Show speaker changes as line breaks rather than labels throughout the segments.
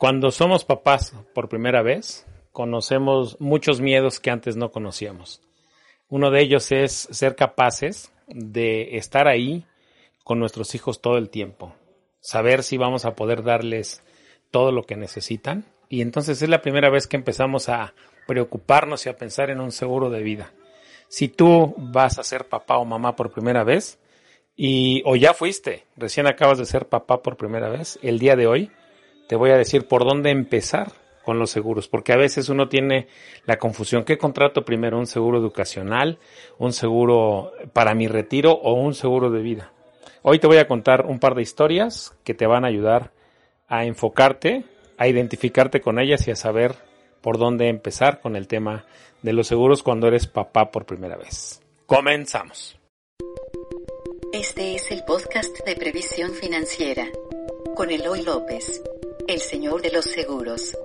Cuando somos papás por primera vez, conocemos muchos miedos que antes no conocíamos. Uno de ellos es ser capaces de estar ahí con nuestros hijos todo el tiempo, saber si vamos a poder darles todo lo que necesitan. Y entonces es la primera vez que empezamos a preocuparnos y a pensar en un seguro de vida. Si tú vas a ser papá o mamá por primera vez, y o ya fuiste, recién acabas de ser papá por primera vez, el día de hoy te voy a decir por dónde empezar con los seguros, porque a veces uno tiene la confusión, ¿qué contrato primero? ¿Un seguro educacional, un seguro para mi retiro o un seguro de vida? Hoy te voy a contar un par de historias que te van a ayudar a enfocarte, a identificarte con ellas y a saber por dónde empezar con el tema de los seguros cuando eres papá por primera vez. Comenzamos.
Este es el podcast de previsión financiera con Eloy López, el señor de los seguros.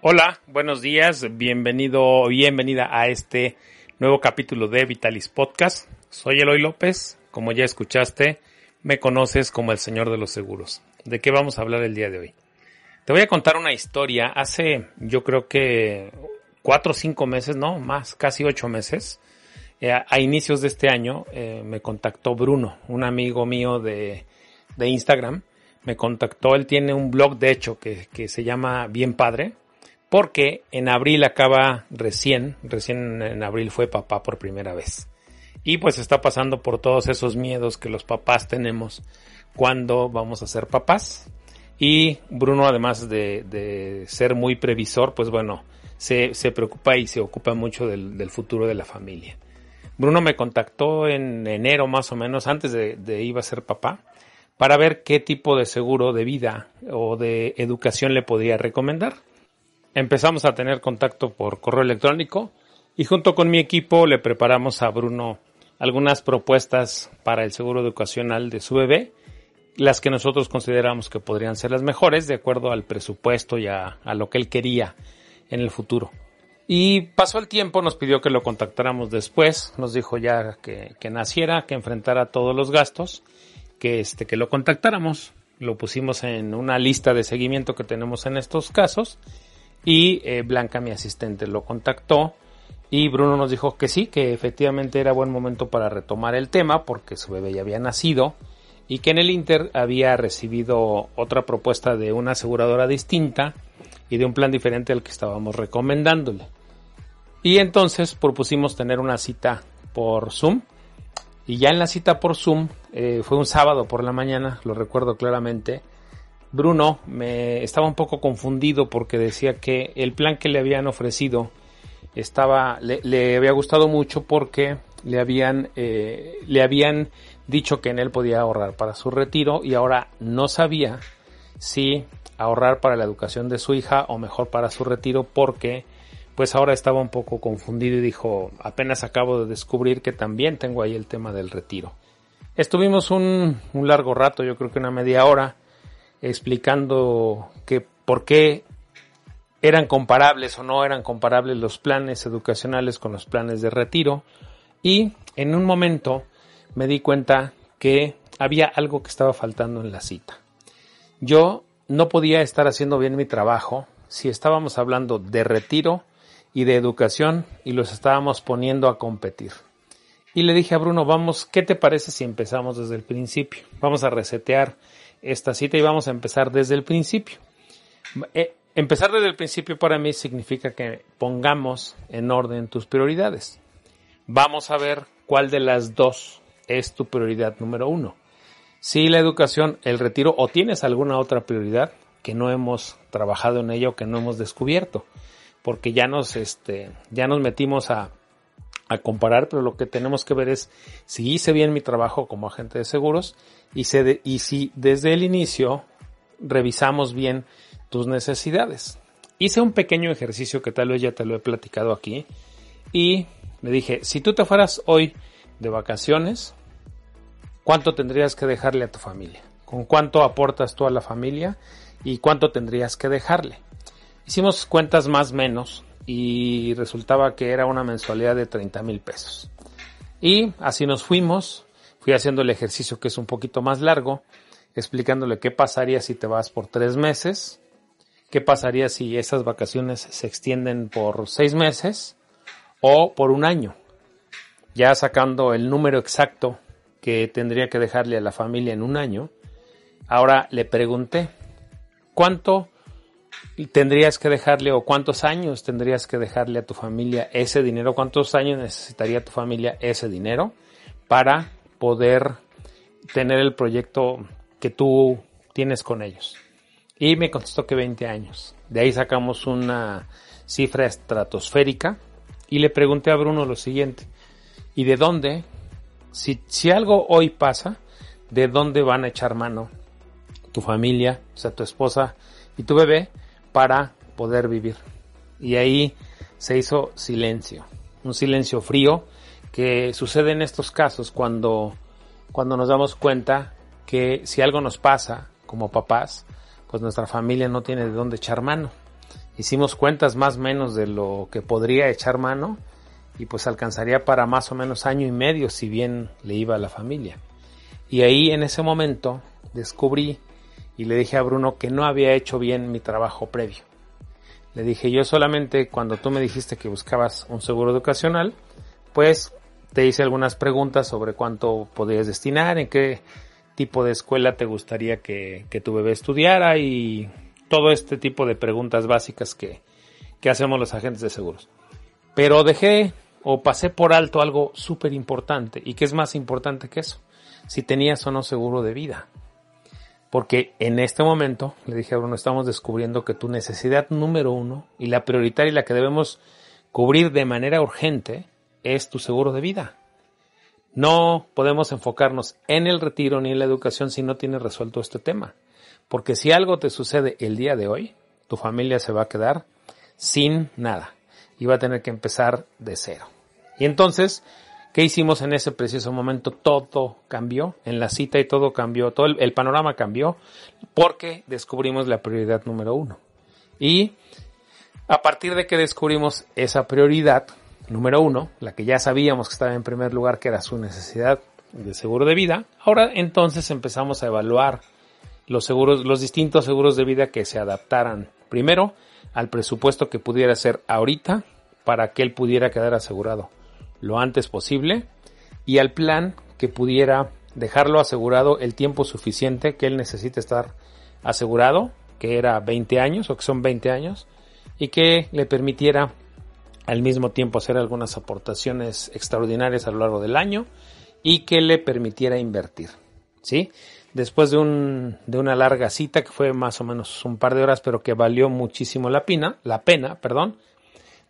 Hola, buenos días, bienvenido, bienvenida a este nuevo capítulo de Vitalis Podcast. Soy Eloy López, como ya escuchaste, me conoces como el señor de los seguros. ¿De qué vamos a hablar el día de hoy? Te voy a contar una historia. Hace, yo creo que cuatro o cinco meses, no, más, casi ocho meses, eh, a inicios de este año, eh, me contactó Bruno, un amigo mío de, de Instagram. Me contactó, él tiene un blog de hecho que, que se llama Bien Padre porque en abril acaba recién, recién en abril fue papá por primera vez. Y pues está pasando por todos esos miedos que los papás tenemos cuando vamos a ser papás. Y Bruno, además de, ser muy previsor, pues bueno, se, preocupa y se ocupa mucho del, del, futuro de la familia. Bruno me contactó en enero más o menos, antes de, de ir a ser papá, para ver qué tipo de seguro de vida o de educación le podría recomendar empezamos a tener contacto por correo electrónico y junto con mi equipo le preparamos a Bruno algunas propuestas para el seguro educacional de su bebé, las que nosotros consideramos que podrían ser las mejores de acuerdo al presupuesto y a, lo que él quería en el futuro. Y pasó el tiempo, nos pidió que lo contactáramos después, nos dijo ya que, naciera, que enfrentara todos los gastos, que, este, que lo contactáramos, lo pusimos en una lista de seguimiento que tenemos en estos casos y eh, Blanca, mi asistente, lo contactó y Bruno nos dijo que sí, que efectivamente era buen momento para retomar el tema porque su bebé ya había nacido y que en el Inter había recibido otra propuesta de una aseguradora distinta y de un plan diferente al que estábamos recomendándole. Y entonces propusimos tener una cita por Zoom. Y ya en la cita por Zoom, eh, fue un sábado por la mañana, lo recuerdo claramente, Bruno me estaba un poco confundido porque decía que el plan que le habían ofrecido estaba le, había gustado mucho porque le habían eh, le habían dicho que en él podía ahorrar para su retiro y ahora no sabía si ahorrar para la educación de su hija o mejor para su retiro porque pues ahora estaba un poco confundido y dijo apenas acabo de descubrir que también tengo ahí el tema del retiro. Estuvimos un, largo rato, yo creo que una media hora, explicando que por qué eran comparables o no eran comparables los planes educacionales con los planes de retiro y en un momento me di cuenta que había algo que estaba faltando en la cita. Yo no podía estar haciendo bien mi trabajo si estábamos hablando de retiro y de educación y los estábamos poniendo a competir. Y le dije a Bruno, vamos, ¿qué te parece si empezamos desde el principio? Vamos a resetear esta cita y vamos a empezar desde el principio. Eh, empezar desde el principio para mí significa que pongamos en orden tus prioridades. Vamos a ver cuál de las dos es tu prioridad número uno. Si la educación, el retiro o tienes alguna otra prioridad que no hemos trabajado en ello, que no hemos descubierto, porque ya nos, este, ya nos metimos a, a comparar, pero lo que tenemos que ver es si hice bien mi trabajo como agente de seguros y, y si desde el inicio revisamos bien tus necesidades. Hice un pequeño ejercicio que tal vez ya te lo he platicado aquí y le dije, si tú te fueras hoy de vacaciones, ¿cuánto tendrías que dejarle a tu familia? ¿Con cuánto aportas tú a la familia? ¿Y cuánto tendrías que dejarle? Hicimos cuentas más menos y resultaba que era una mensualidad de 30 mil pesos. Y así nos fuimos, fui haciendo el ejercicio que es un poquito más largo, explicándole qué pasaría si te vas por tres meses, qué pasaría si esas vacaciones se extienden por seis meses o por un año. Ya sacando el número exacto que tendría que dejarle a la familia en un año, ahora le pregunté, ¿cuánto tendrías que dejarle o cuántos años tendrías que dejarle a tu familia ese dinero? ¿Cuántos años necesitaría tu familia ese dinero para poder tener el proyecto que tú tienes con ellos? Y me contestó que 20 años. De ahí sacamos una cifra estratosférica y le pregunté a Bruno lo siguiente. ¿Y de dónde? Si, si algo hoy pasa, ¿de dónde van a echar mano tu familia, o sea, tu esposa y tu bebé para poder vivir? Y ahí se hizo silencio, un silencio frío que sucede en estos casos cuando, cuando nos damos cuenta que si algo nos pasa como papás, pues nuestra familia no tiene de dónde echar mano. Hicimos cuentas más o menos de lo que podría echar mano y pues alcanzaría para más o menos año y medio si bien le iba a la familia. Y ahí en ese momento descubrí y le dije a Bruno que no había hecho bien mi trabajo previo. Le dije yo solamente cuando tú me dijiste que buscabas un seguro educacional, pues te hice algunas preguntas sobre cuánto podías destinar, en qué tipo de escuela te gustaría que, tu bebé estudiara y todo este tipo de preguntas básicas que, que hacemos los agentes de seguros. Pero dejé o pasé por alto algo súper importante y que es más importante que eso, si tenías o no seguro de vida. Porque en este momento, le dije a Bruno, estamos descubriendo que tu necesidad número uno y la prioritaria y la que debemos cubrir de manera urgente es tu seguro de vida. No podemos enfocarnos en el retiro ni en la educación si no tienes resuelto este tema. Porque si algo te sucede el día de hoy, tu familia se va a quedar sin nada va a tener que empezar de cero. Y entonces, ¿qué hicimos en ese preciso momento? Todo cambió en la cita y todo cambió, todo el, el panorama cambió porque descubrimos la prioridad número uno. Y a partir de que descubrimos esa prioridad, número uno, la que ya sabíamos que estaba en primer lugar, que era su necesidad de seguro de vida. Ahora entonces empezamos a evaluar los seguros, los distintos seguros de vida que se adaptaran primero al presupuesto que pudiera ser ahorita para que él pudiera quedar asegurado lo antes posible y al plan que pudiera dejarlo asegurado el tiempo suficiente que él necesite estar asegurado, que era 20 años o que son 20 años, y que le permitiera al mismo tiempo hacer algunas aportaciones extraordinarias a lo largo del año y que le permitiera invertir. ¿sí? Después de, un, de una larga cita que fue más o menos un par de horas, pero que valió muchísimo la pena, la pena, perdón,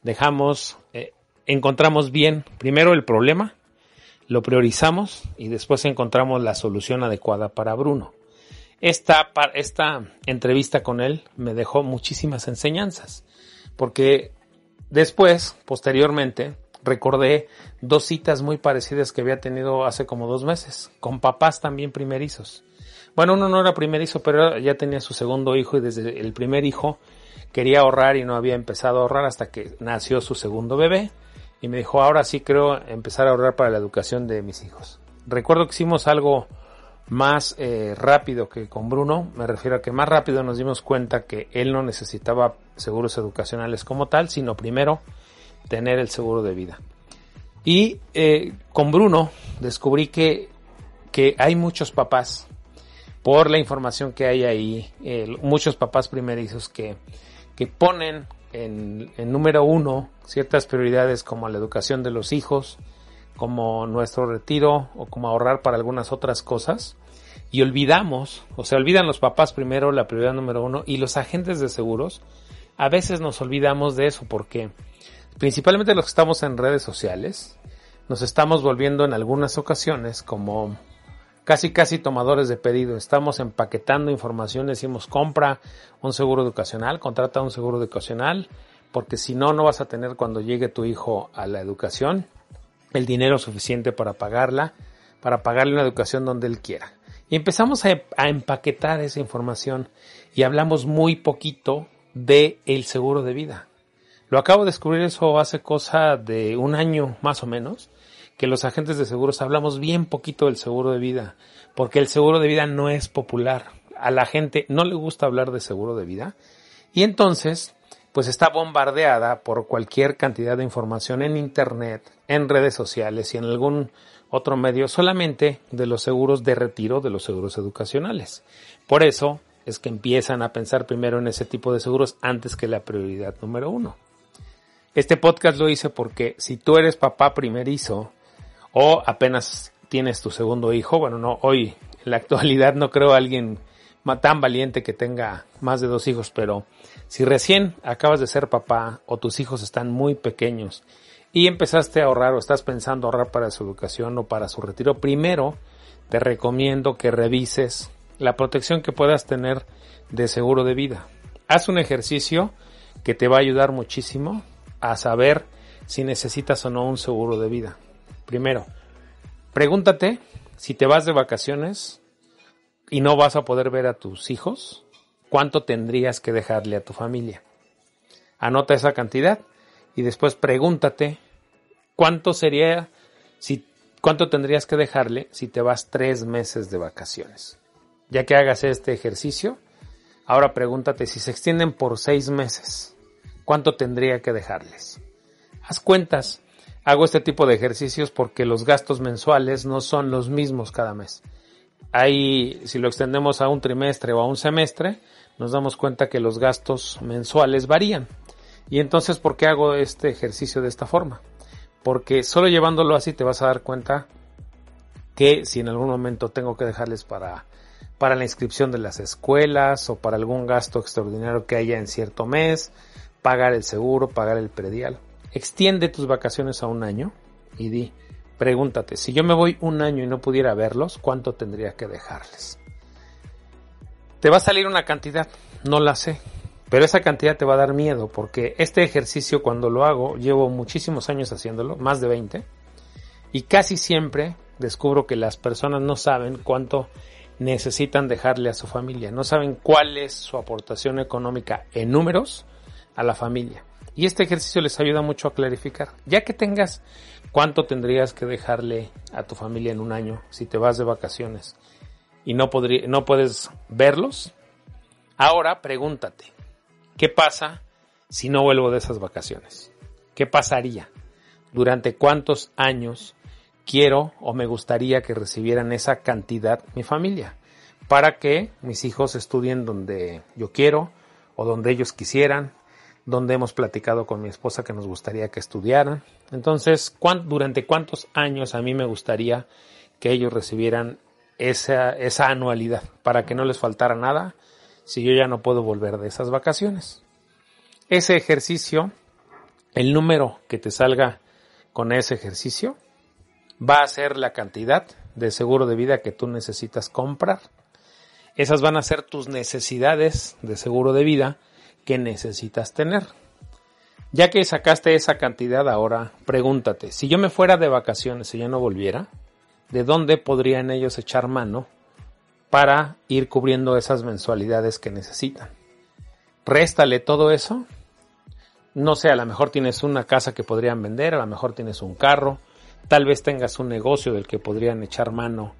dejamos, eh, encontramos bien primero el problema, lo priorizamos y después encontramos la solución adecuada para Bruno. Esta, esta entrevista con él me dejó muchísimas enseñanzas, porque Después, posteriormente, recordé dos citas muy parecidas que había tenido hace como dos meses, con papás también primerizos. Bueno, uno no era primerizo, pero ya tenía su segundo hijo y desde el primer hijo quería ahorrar y no había empezado a ahorrar hasta que nació su segundo bebé. Y me dijo, ahora sí creo empezar a ahorrar para la educación de mis hijos. Recuerdo que hicimos algo más eh, rápido que con Bruno, me refiero a que más rápido nos dimos cuenta que él no necesitaba seguros educacionales como tal, sino primero tener el seguro de vida. Y eh, con Bruno descubrí que, que hay muchos papás, por la información que hay ahí, eh, muchos papás primerizos que, que ponen en, en número uno ciertas prioridades como la educación de los hijos, como nuestro retiro o como ahorrar para algunas otras cosas. Y olvidamos, o sea, olvidan los papás primero la prioridad número uno y los agentes de seguros, a veces nos olvidamos de eso porque principalmente los que estamos en redes sociales, nos estamos volviendo en algunas ocasiones como casi casi tomadores de pedido. Estamos empaquetando información, decimos compra un seguro educacional, contrata un seguro educacional, porque si no, no vas a tener cuando llegue tu hijo a la educación el dinero suficiente para pagarla, para pagarle una educación donde él quiera. Y empezamos a, empaquetar esa información y hablamos muy poquito de el seguro de vida. Lo acabo de descubrir eso hace cosa de un año más o menos, que los agentes de seguros hablamos bien poquito del seguro de vida, porque el seguro de vida no es popular. A la gente no le gusta hablar de seguro de vida. Y entonces, pues está bombardeada por cualquier cantidad de información en Internet, en redes sociales y en algún otro medio solamente de los seguros de retiro, de los seguros educacionales. Por eso es que empiezan a pensar primero en ese tipo de seguros antes que la prioridad número uno. Este podcast lo hice porque si tú eres papá primerizo o apenas tienes tu segundo hijo, bueno, no, hoy en la actualidad no creo a alguien tan valiente que tenga más de dos hijos, pero si recién acabas de ser papá o tus hijos están muy pequeños y empezaste a ahorrar o estás pensando ahorrar para su educación o para su retiro, primero te recomiendo que revises la protección que puedas tener de seguro de vida. Haz un ejercicio que te va a ayudar muchísimo a saber si necesitas o no un seguro de vida. Primero, pregúntate si te vas de vacaciones y no vas a poder ver a tus hijos, cuánto tendrías que dejarle a tu familia. Anota esa cantidad y después pregúntate cuánto sería, si, cuánto tendrías que dejarle si te vas tres meses de vacaciones. Ya que hagas este ejercicio, ahora pregúntate si se extienden por seis meses, cuánto tendría que dejarles. Haz cuentas. Hago este tipo de ejercicios porque los gastos mensuales no son los mismos cada mes. Ahí, si lo extendemos a un trimestre o a un semestre, nos damos cuenta que los gastos mensuales varían. Y entonces, ¿por qué hago este ejercicio de esta forma? Porque solo llevándolo así te vas a dar cuenta que si en algún momento tengo que dejarles para, para la inscripción de las escuelas o para algún gasto extraordinario que haya en cierto mes, pagar el seguro, pagar el predial. Extiende tus vacaciones a un año y di, pregúntate, si yo me voy un año y no pudiera verlos, ¿cuánto tendría que dejarles? Te va a salir una cantidad, no la sé, pero esa cantidad te va a dar miedo porque este ejercicio cuando lo hago, llevo muchísimos años haciéndolo, más de 20, y casi siempre descubro que las personas no saben cuánto necesitan dejarle a su familia, no saben cuál es su aportación económica en números a la familia. Y este ejercicio les ayuda mucho a clarificar. Ya que tengas cuánto tendrías que dejarle a tu familia en un año si te vas de vacaciones y no, no puedes verlos, ahora pregúntate, ¿qué pasa si no vuelvo de esas vacaciones? ¿Qué pasaría? ¿Durante cuántos años quiero o me gustaría que recibieran esa cantidad mi familia? Para que mis hijos estudien donde yo quiero o donde ellos quisieran, donde hemos platicado con mi esposa que nos gustaría que estudiaran. Entonces, ¿durante cuántos años a mí me gustaría que ellos recibieran esa, esa anualidad para que no les faltara nada si yo ya no puedo volver de esas vacaciones. Ese ejercicio, el número que te salga con ese ejercicio, va a ser la cantidad de seguro de vida que tú necesitas comprar. Esas van a ser tus necesidades de seguro de vida que necesitas tener. Ya que sacaste esa cantidad ahora, pregúntate, si yo me fuera de vacaciones y ya no volviera, de dónde podrían ellos echar mano para ir cubriendo esas mensualidades que necesitan. Réstale todo eso. No sé, a lo mejor tienes una casa que podrían vender, a lo mejor tienes un carro, tal vez tengas un negocio del que podrían echar mano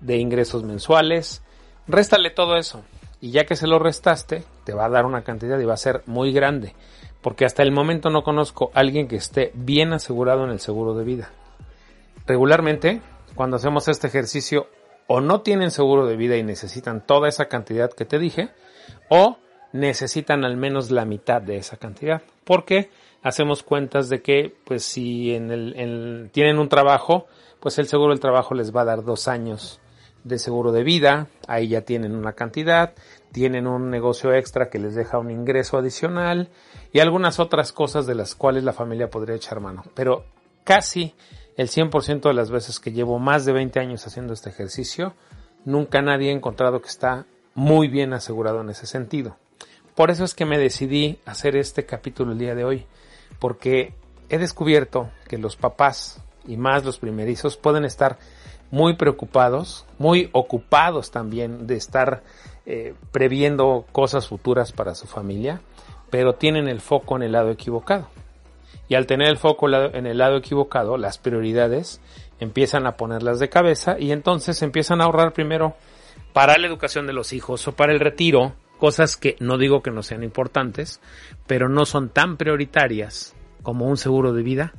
de ingresos mensuales. Réstale todo eso. Y ya que se lo restaste, te va a dar una cantidad y va a ser muy grande. Porque hasta el momento no conozco a alguien que esté bien asegurado en el seguro de vida. Regularmente cuando hacemos este ejercicio o no tienen seguro de vida y necesitan toda esa cantidad que te dije, o necesitan al menos la mitad de esa cantidad. Porque hacemos cuentas de que, pues si en el, tienen un trabajo, pues el seguro del trabajo les va a dar dos años de seguro de vida, ahí ya tienen una cantidad, tienen un negocio extra que les deja un ingreso adicional y algunas otras cosas de las cuales la familia podría echar mano. Pero casi el 100% de las veces que llevo más de 20 años haciendo este ejercicio, nunca nadie ha encontrado que está muy bien asegurado en ese sentido. Por eso es que me decidí hacer este capítulo el día de hoy, porque he descubierto que los papás y más los primerizos pueden estar muy preocupados, muy ocupados también de estar eh, previendo cosas futuras para su familia, pero tienen el foco en el lado equivocado. Y al tener el foco en el lado equivocado, las prioridades empiezan a ponerlas de cabeza y entonces empiezan a ahorrar primero para la educación de los hijos o para el retiro, cosas que no digo que no sean importantes, pero no son tan prioritarias como un seguro de vida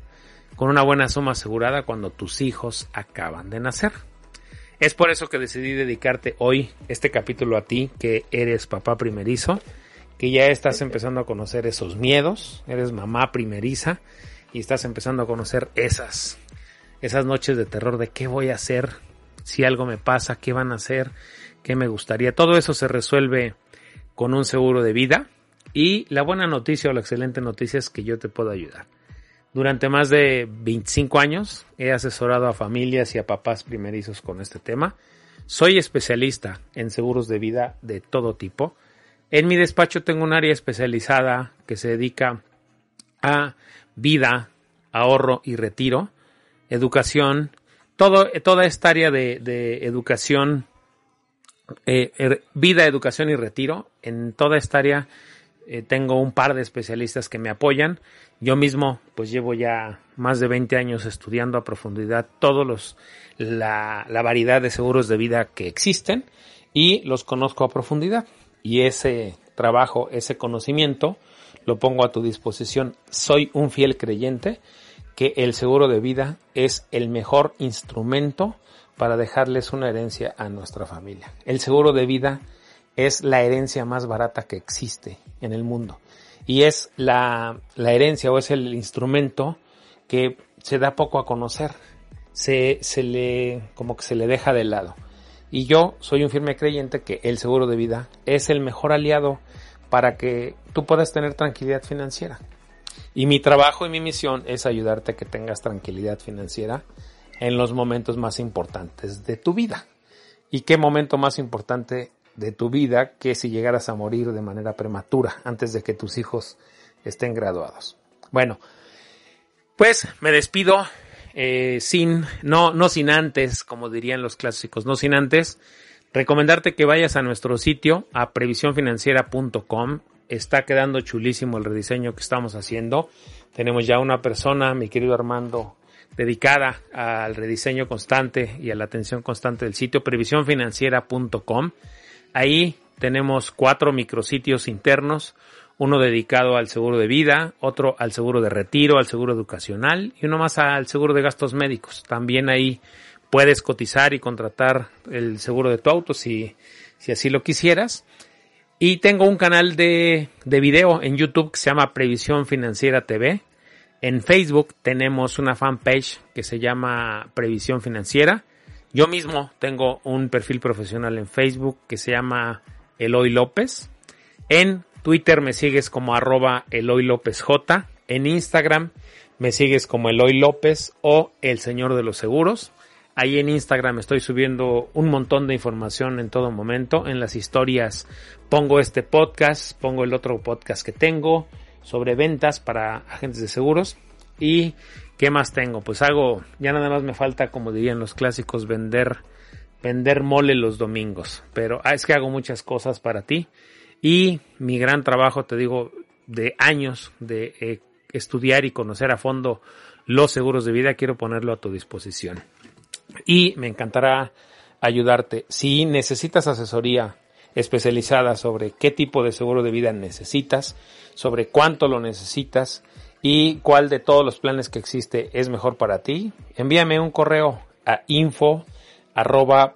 con una buena suma asegurada cuando tus hijos acaban de nacer. Es por eso que decidí dedicarte hoy este capítulo a ti, que eres papá primerizo, que ya estás empezando a conocer esos miedos, eres mamá primeriza y estás empezando a conocer esas, esas noches de terror de qué voy a hacer, si algo me pasa, qué van a hacer, qué me gustaría. Todo eso se resuelve con un seguro de vida y la buena noticia o la excelente noticia es que yo te puedo ayudar. Durante más de 25 años he asesorado a familias y a papás primerizos con este tema. Soy especialista en seguros de vida de todo tipo. En mi despacho tengo un área especializada que se dedica a vida, ahorro y retiro, educación, todo, toda esta área de, educación, eh, er, vida, educación y retiro. En toda esta área eh, tengo un par de especialistas que me apoyan yo mismo, pues llevo ya más de 20 años estudiando a profundidad todos los, la, variedad de seguros de vida que existen y los conozco a profundidad. Y ese trabajo, ese conocimiento, lo pongo a tu disposición. Soy un fiel creyente que el seguro de vida es el mejor instrumento para dejarles una herencia a nuestra familia. El seguro de vida la herencia más barata que existe en el mundo y es la, la herencia o es el instrumento que se da poco a conocer, se, se le, como que se le deja de lado. Y yo soy un firme creyente que el seguro de vida es el mejor aliado para que tú puedas tener tranquilidad financiera. Y mi trabajo y mi misión es ayudarte a que tengas tranquilidad financiera en los momentos más importantes de tu vida. ¿Y qué momento más importante de tu vida que si llegaras a morir de manera prematura antes de que tus hijos estén graduados. Bueno, pues me despido eh, sin, no, no sin antes, como dirían los clásicos, no sin antes recomendarte que vayas a nuestro sitio a previsiónfinanciera.com. Está quedando chulísimo el rediseño que estamos haciendo. Tenemos ya una persona, mi querido Armando, dedicada al rediseño constante y a la atención constante del sitio previsiónfinanciera.com. Ahí tenemos cuatro micrositios internos, uno dedicado al seguro de vida, otro al seguro de retiro, al seguro educacional y uno más al seguro de gastos médicos. También ahí puedes cotizar y contratar el seguro de tu auto si, si así lo quisieras. Y tengo un canal de, de video en YouTube que se llama Previsión Financiera TV. En Facebook tenemos una fanpage que se llama Previsión Financiera. Yo mismo tengo un perfil profesional en Facebook que se llama Eloy López. En Twitter me sigues como arroba Eloy López J. En Instagram me sigues como Eloy López o El Señor de los Seguros. Ahí en Instagram estoy subiendo un montón de información en todo momento. En las historias pongo este podcast, pongo el otro podcast que tengo sobre ventas para agentes de seguros y ¿Qué más tengo? Pues hago, ya nada más me falta, como dirían los clásicos, vender, vender mole los domingos. Pero ah, es que hago muchas cosas para ti. Y mi gran trabajo, te digo, de años de eh, estudiar y conocer a fondo los seguros de vida, quiero ponerlo a tu disposición. Y me encantará ayudarte. Si necesitas asesoría especializada sobre qué tipo de seguro de vida necesitas, sobre cuánto lo necesitas, y cuál de todos los planes que existe es mejor para ti, envíame un correo a info arroba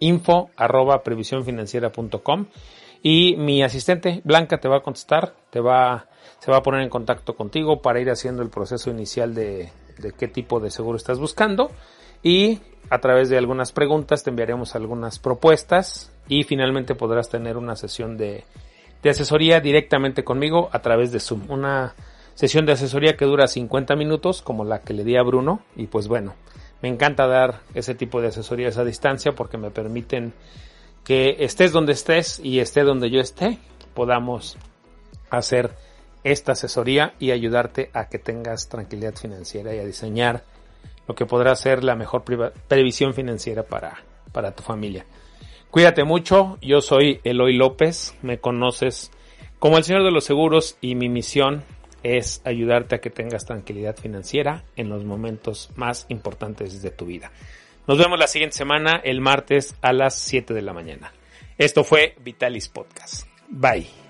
info arroba y mi asistente Blanca te va a contestar, te va, se va a poner en contacto contigo para ir haciendo el proceso inicial de, de qué tipo de seguro estás buscando y a través de algunas preguntas te enviaremos algunas propuestas y finalmente podrás tener una sesión de, de asesoría directamente conmigo a través de Zoom. Una sesión de asesoría que dura 50 minutos como la que le di a Bruno y pues bueno, me encanta dar ese tipo de asesorías a distancia porque me permiten que estés donde estés y esté donde yo esté, podamos hacer esta asesoría y ayudarte a que tengas tranquilidad financiera y a diseñar lo que podrá ser la mejor previsión financiera para, para tu familia. Cuídate mucho, yo soy Eloy López, me conoces como el Señor de los Seguros y mi misión es ayudarte a que tengas tranquilidad financiera en los momentos más importantes de tu vida. Nos vemos la siguiente semana, el martes a las 7 de la mañana. Esto fue Vitalis Podcast. Bye.